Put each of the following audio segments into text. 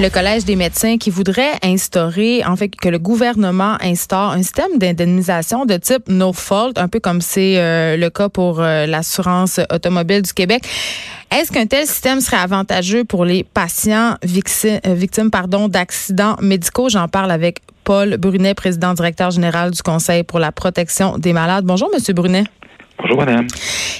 le Collège des médecins qui voudrait instaurer, en fait, que le gouvernement instaure un système d'indemnisation de type no fault, un peu comme c'est euh, le cas pour euh, l'assurance automobile du Québec. Est-ce qu'un tel système serait avantageux pour les patients victimes, euh, victimes d'accidents médicaux? J'en parle avec Paul Brunet, président directeur général du Conseil pour la protection des malades. Bonjour, Monsieur Brunet. Bonjour, madame.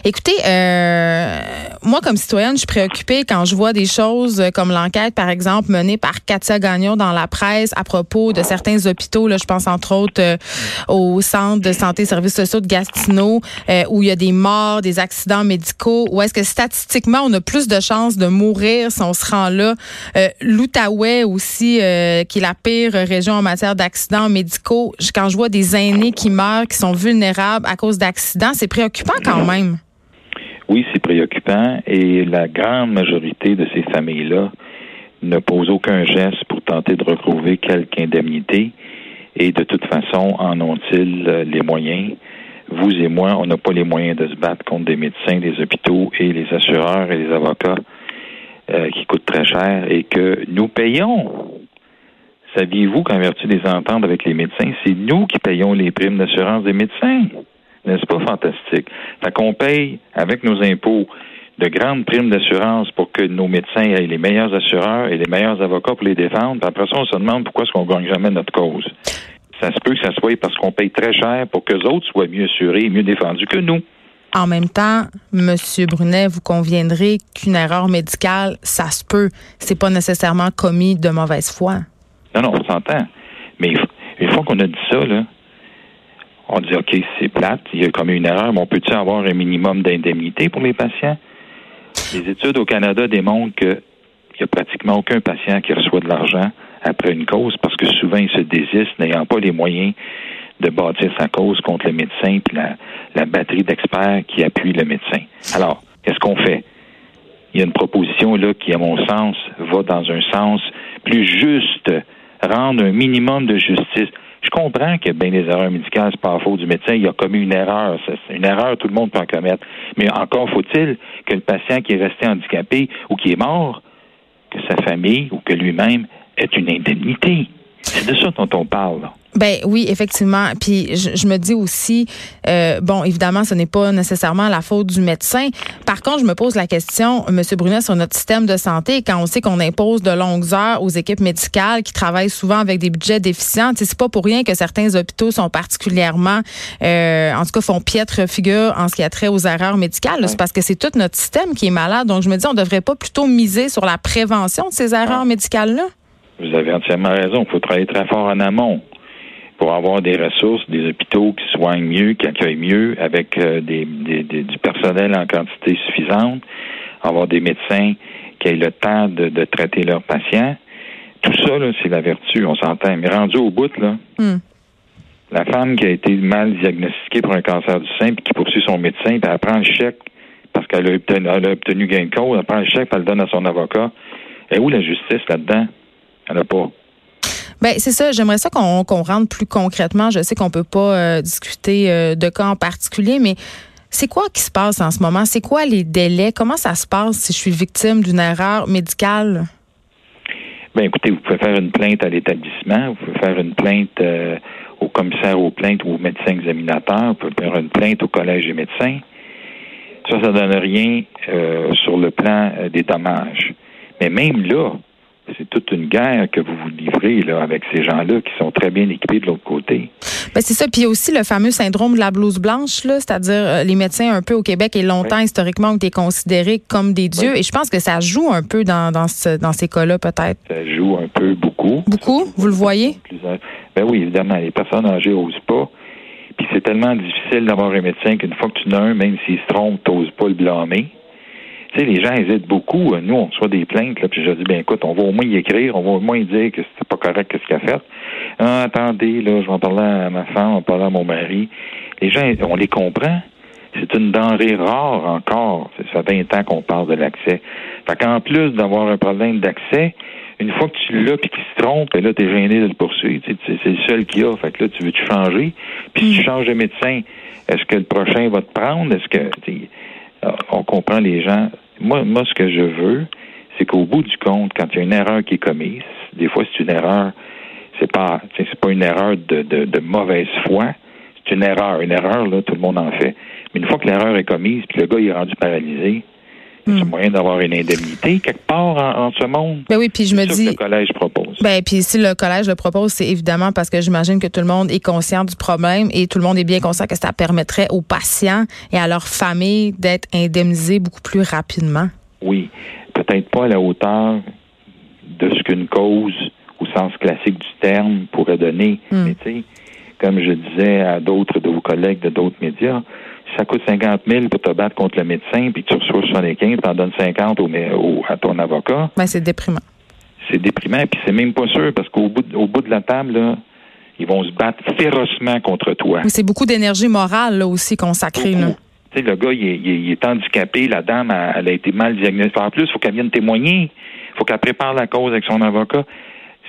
Écoutez, euh, moi, comme citoyenne, je suis préoccupée quand je vois des choses comme l'enquête, par exemple, menée par Katia Gagnon dans la presse à propos de certains hôpitaux. Là, je pense entre autres euh, au Centre de santé et services sociaux de Gatineau, euh, où il y a des morts, des accidents médicaux. Où est-ce que statistiquement, on a plus de chances de mourir si on se rend là? Euh, L'Outaouais aussi, euh, qui est la pire région en matière d'accidents médicaux. Quand je vois des aînés qui meurent, qui sont vulnérables à cause d'accidents, c'est préoccupant quand même. Oui, c'est préoccupant et la grande majorité de ces familles-là ne posent aucun geste pour tenter de retrouver quelque indemnité et de toute façon, en ont-ils euh, les moyens? Vous et moi, on n'a pas les moyens de se battre contre des médecins, des hôpitaux et les assureurs et les avocats euh, qui coûtent très cher et que nous payons. Saviez-vous qu'en vertu des ententes avec les médecins, c'est nous qui payons les primes d'assurance des médecins? N'est-ce pas fantastique? Fait qu'on paye avec nos impôts de grandes primes d'assurance pour que nos médecins aient les meilleurs assureurs et les meilleurs avocats pour les défendre. Puis après ça, on se demande pourquoi est-ce qu'on gagne jamais notre cause. Ça se peut que ça soit parce qu'on paye très cher pour que les autres soient mieux assurés et mieux défendus que nous. En même temps, Monsieur Brunet, vous conviendrez qu'une erreur médicale, ça se peut. C'est pas nécessairement commis de mauvaise foi. Non, non, on s'entend. Mais une fois qu'on a dit ça, là, on dit OK, c'est plate, il y a comme une erreur, mais on peut-tu avoir un minimum d'indemnité pour les patients? Les études au Canada démontrent qu'il n'y a pratiquement aucun patient qui reçoit de l'argent après une cause parce que souvent ils se désistent n'ayant pas les moyens de bâtir sa cause contre le médecin puis la, la batterie d'experts qui appuient le médecin. Alors, qu'est-ce qu'on fait? Il y a une proposition là qui, à mon sens, va dans un sens plus juste, rendre un minimum de justice. Je comprends que bien des erreurs médicales, c'est pas faute du médecin, il a commis une erreur. C'est une erreur, tout le monde peut en commettre. Mais encore faut-il que le patient qui est resté handicapé ou qui est mort, que sa famille ou que lui-même ait une indemnité. C'est de ça dont on parle. Là. Ben oui, effectivement. Puis je, je me dis aussi, euh, bon, évidemment, ce n'est pas nécessairement la faute du médecin. Par contre, je me pose la question, Monsieur Brunet, sur notre système de santé, quand on sait qu'on impose de longues heures aux équipes médicales qui travaillent souvent avec des budgets déficients, c'est pas pour rien que certains hôpitaux sont particulièrement, euh, en tout cas, font piètre figure en ce qui a trait aux erreurs médicales. C'est parce que c'est tout notre système qui est malade. Donc, je me dis, on devrait pas plutôt miser sur la prévention de ces erreurs médicales-là? Vous avez entièrement raison. Il faut travailler très fort en amont pour avoir des ressources, des hôpitaux qui soignent mieux, qui accueillent mieux, avec euh, des, des, des, du personnel en quantité suffisante, avoir des médecins qui aient le temps de, de traiter leurs patients. Tout ça, c'est la vertu, on s'entend. Mais rendu au bout, là, Hmm. la femme qui a été mal diagnostiquée pour un cancer du sein, puis qui poursuit son médecin, puis elle prend le chèque parce qu'elle a obtenu, elle a obtenu gain de cause, elle prend le chèque, puis elle le donne à son avocat. Et où la justice là-dedans? Elle n'a pas. Ben c'est ça. J'aimerais ça qu'on qu'on rentre plus concrètement. Je sais qu'on peut pas euh, discuter euh, de cas en particulier, mais c'est quoi qui se passe en ce moment? C'est quoi les délais? Comment ça se passe si je suis victime d'une erreur médicale? Ben écoutez, vous pouvez faire une plainte à l'établissement, vous pouvez faire une plainte euh, au commissaire aux plaintes ou au médecin examinateur, vous pouvez faire une plainte au collège des médecins. Ça, ça donne rien sur le plan des dommages. Mais même là, c'est toute une guerre que vous vous livrez là, avec ces gens-là qui sont très bien équipés de l'autre côté. Ben c'est ça. Puis il y a aussi le fameux syndrome de la blouse blanche, là, c'est-à-dire euh, les médecins un peu au Québec et longtemps historiquement ont été considérés comme des dieux. Et je pense que ça joue un peu dans, dans, ce, dans ces cas-là, peut-être. Ça joue un peu beaucoup. Beaucoup, vous le voyez? Ben oui, évidemment, les personnes âgées n'osent pas. Puis c'est tellement difficile d'avoir un médecin qu'une fois que tu en as un, même s'il se trompe, tu n'oses pas le blâmer. Tu sais, les gens hésitent beaucoup. Nous, on reçoit des plaintes, là, puis je dis, ben écoute, on va au moins y écrire, on va au moins y dire que c'est pas correct ce qu'il a fait. Ah, attendez, là, je vais en parler à ma femme, va parler à mon mari. Les gens, on les comprend. C'est une denrée rare encore. Ça fait 20 ans qu'on parle de l'accès. Fait qu'en plus d'avoir un problème d'accès, une fois que tu l'as puis qu'il se trompe, ben là, t'es gêné de le poursuivre. C'est le seul qu'il y a. Fait que là, tu veux-tu changer? Puis si tu changes de médecin, est-ce que le prochain va te prendre? Est-ce que sais, on comprend les gens? Moi, moi, ce que je veux, c'est qu'au bout du compte, quand il y a une erreur qui est commise, des fois c'est une erreur, c'est pas, c'est pas une erreur de, de, mauvaise foi, c'est une erreur. Une erreur, là, tout le monde en fait. Mais une fois que l'erreur est commise, puis le gars est rendu paralysé, c'est hmm. moyen d'avoir une indemnité quelque part en, ce monde. Ben oui, puis je me dis. Que le collège propose. Ben puis si le collège le propose, c'est évidemment parce que j'imagine que tout le monde est conscient du problème et tout le monde est bien conscient que ça permettrait aux patients et à leurs familles d'être indemnisés beaucoup plus rapidement. Oui, peut-être pas à la hauteur de ce qu'une cause au sens classique du terme pourrait donner. Hmm. Mais tu sais, comme je disais à d'autres de vos collègues de d'autres médias, ça coûte 50 000 pour te battre contre le médecin, puis tu reçois 75, tu en donnes 50 au, à ton avocat. Ben, c'est déprimant. C'est déprimant, puis c'est même pas sûr, parce qu'au bout, au bout de la table, là, ils vont se battre férocement contre toi. c'est beaucoup d'énergie morale là, aussi consacrée. Là. Tu sais, le gars, il est, handicapé, la dame, elle, a été mal diagnostiquée. En plus, il faut qu'elle vienne témoigner. Il faut qu'elle prépare la cause avec son avocat.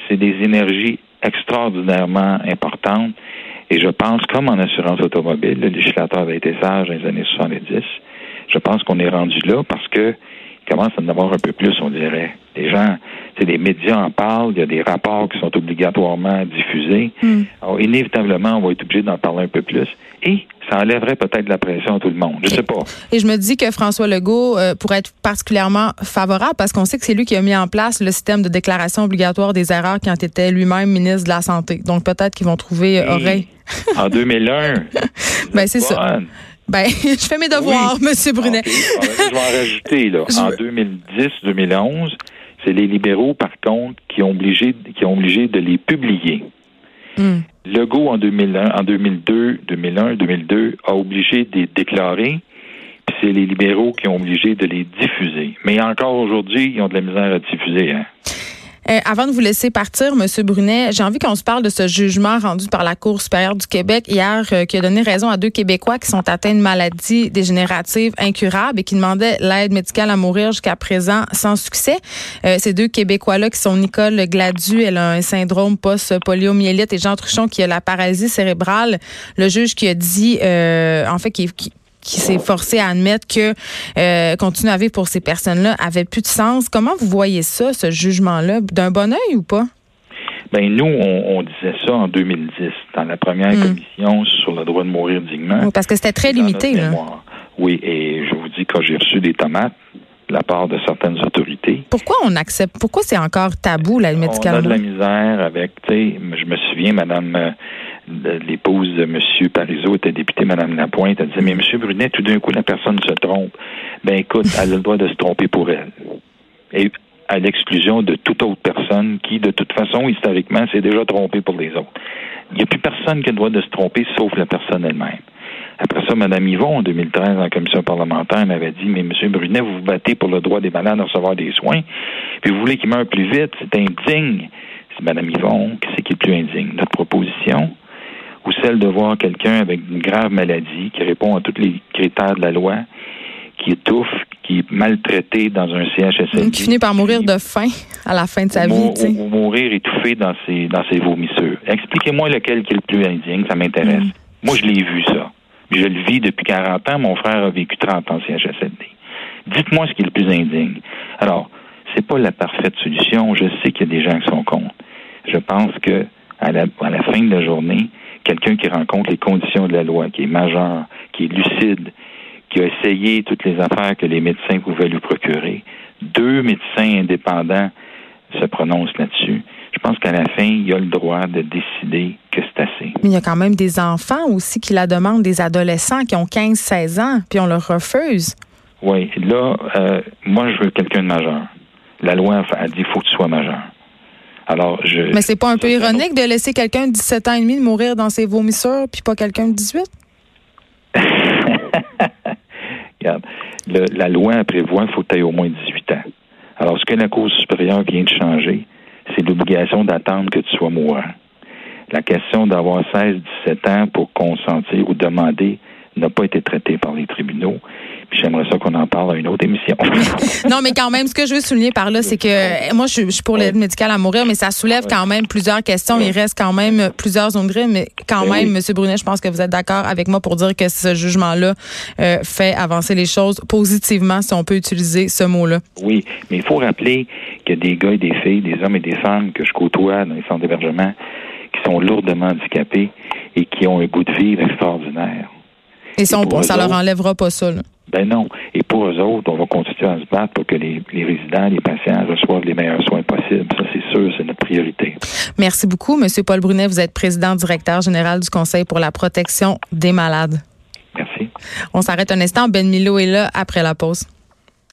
C'est des énergies extraordinairement importantes. Et je pense, comme en assurance automobile, le législateur avait été sage dans les années 70, je pense qu'on est rendu là parce que il commence à en avoir un peu plus, on dirait. Les gens, des médias en parlent, il y a des rapports qui sont obligatoirement diffusés. Hmm. Alors, inévitablement, on va être obligé d'en parler un peu plus. Et ça enlèverait peut-être la pression à tout le monde. Je sais pas. Et je me dis que François Legault euh, pourrait être particulièrement favorable parce qu'on sait que c'est lui qui a mis en place le système de déclaration obligatoire des erreurs quand il était lui-même ministre de la Santé. Donc peut-être qu'ils vont trouver euh, oreille. En 2001. ben c'est ça. Ben, je fais mes devoirs, M. Brunet. je vais en rajouter là. En 2010-2011, c'est les libéraux, par contre, qui ont obligé, qui ont obligé de les publier. Hmm. Legault, en 2001, en 2002, 2001, 2002, a obligé de les déclarer, puis c'est les libéraux qui ont obligé de les diffuser. Mais encore aujourd'hui, ils ont de la misère à diffuser. Hein? Euh, avant de vous laisser partir, Monsieur Brunet, j'ai envie qu'on se parle de ce jugement rendu par la Cour supérieure du Québec hier, euh, qui a donné raison à deux Québécois qui sont atteints de maladies dégénératives incurables et qui demandaient l'aide médicale à mourir jusqu'à présent sans succès. Euh, ces deux Québécois-là, qui sont Nicole Gladu, elle a un syndrome post-poliomyélite, et Jean Truchon, qui a la paralysie cérébrale. Le juge qui a dit, en fait, qui, qui qui s'est forcé à admettre que euh, continuer à vivre pour ces personnes-là avait plus de sens. Comment vous voyez ça, ce jugement-là, d'un bon oeil ou pas? Ben nous, on, disait ça en 2010, dans la première hmm. commission sur le droit de mourir dignement. parce que c'était très limité. Là. Oui, et je vous dis, quand j'ai reçu des tomates de la part de certaines autorités. Pourquoi on accepte, pourquoi c'est encore tabou, la médicale? On a de la misère avec, tu sais, je me souviens, Madame euh, l'épouse de M. Parizeau était députée, Mme Lapointe, elle disait, mais M. Brunet, tout d'un coup, la personne se trompe. Ben écoute, elle a le droit de se tromper pour elle. Et à l'exclusion de toute autre personne qui, de toute façon, historiquement, s'est déjà trompée pour les autres. Il n'y a plus personne qui a le droit de se tromper, sauf la personne elle-même. Après ça, Mme Yvon, en 2013, en commission parlementaire, m'avait dit, mais M. Brunet, vous vous battez pour le droit des malades à recevoir des soins, puis vous voulez qu'il meure plus vite, c'est indigne. C'est Mme Yvon, c'est qui est plus indigne? Notre proposition, ou celle de voir quelqu'un avec une grave maladie qui répond à tous les critères de la loi, qui étouffe, qui est maltraité dans un CHSLD. Qui finit par mourir de faim à la fin de sa vie. Ou, mourir étouffé dans ses, dans ses vomissures. Expliquez-moi lequel qui est le plus indigne, ça m'intéresse. Mm. Moi, je l'ai vu, ça. Je le vis depuis 40 ans. Mon frère a vécu 30 ans en CHSLD. Dites-moi ce qui est le plus indigne. Alors, c'est pas la parfaite solution. Je sais qu'il y a des gens qui sont contre. Je pense que à la, à la fin de la journée, quelqu'un qui rencontre les conditions de la loi, qui est majeur, qui est lucide, qui a essayé toutes les affaires que les médecins pouvaient lui procurer. Deux médecins indépendants se prononcent là-dessus. Je pense qu'à la fin, il y a le droit de décider que c'est assez. Mais il y a quand même des enfants aussi qui la demandent, des adolescents qui ont 15-16 ans, puis on leur refuse. Oui, là, euh, moi, je veux quelqu'un de majeur. La loi a dit qu'il faut que tu sois majeur. Alors, je. Mais c'est pas un peu ironique de laisser quelqu'un de 17 ans et demi mourir dans ses vomissures, puis pas quelqu'un de 18? Regarde, la loi prévoit qu'il faut que tu au moins 18 ans. Alors, ce que la Cour supérieure vient de changer, c'est l'obligation d'attendre que tu sois mourant. La question d'avoir 16-17 ans pour consentir ou demander n'a pas été traité par les tribunaux. J'aimerais ça qu'on en parle à une autre émission. non, mais quand même, ce que je veux souligner par là, c'est que moi, je, suis pour l'aide médicale à mourir, mais ça soulève quand même plusieurs questions. Il reste quand même plusieurs zones grises, mais quand ben même, M. Brunet, je pense que vous êtes d'accord avec moi pour dire que ce jugement-là euh, fait avancer les choses positivement, si on peut utiliser ce mot-là. Oui, mais il faut rappeler qu'il y a des gars et des filles, des hommes et des femmes que je côtoie dans les centres d'hébergement qui sont lourdement handicapés et qui ont un goût de vivre extraordinaire. Et, ça, ça leur enlèvera pas ça. Là. Ben non. Et pour eux autres, on va continuer à se battre pour que les, résidents, les patients reçoivent les meilleurs soins possibles. Ça, c'est sûr, c'est notre priorité. Merci beaucoup, Monsieur Paul Brunet. Vous êtes président directeur général du Conseil pour la protection des malades. Merci. On s'arrête un instant. Ben Milo est là après la pause.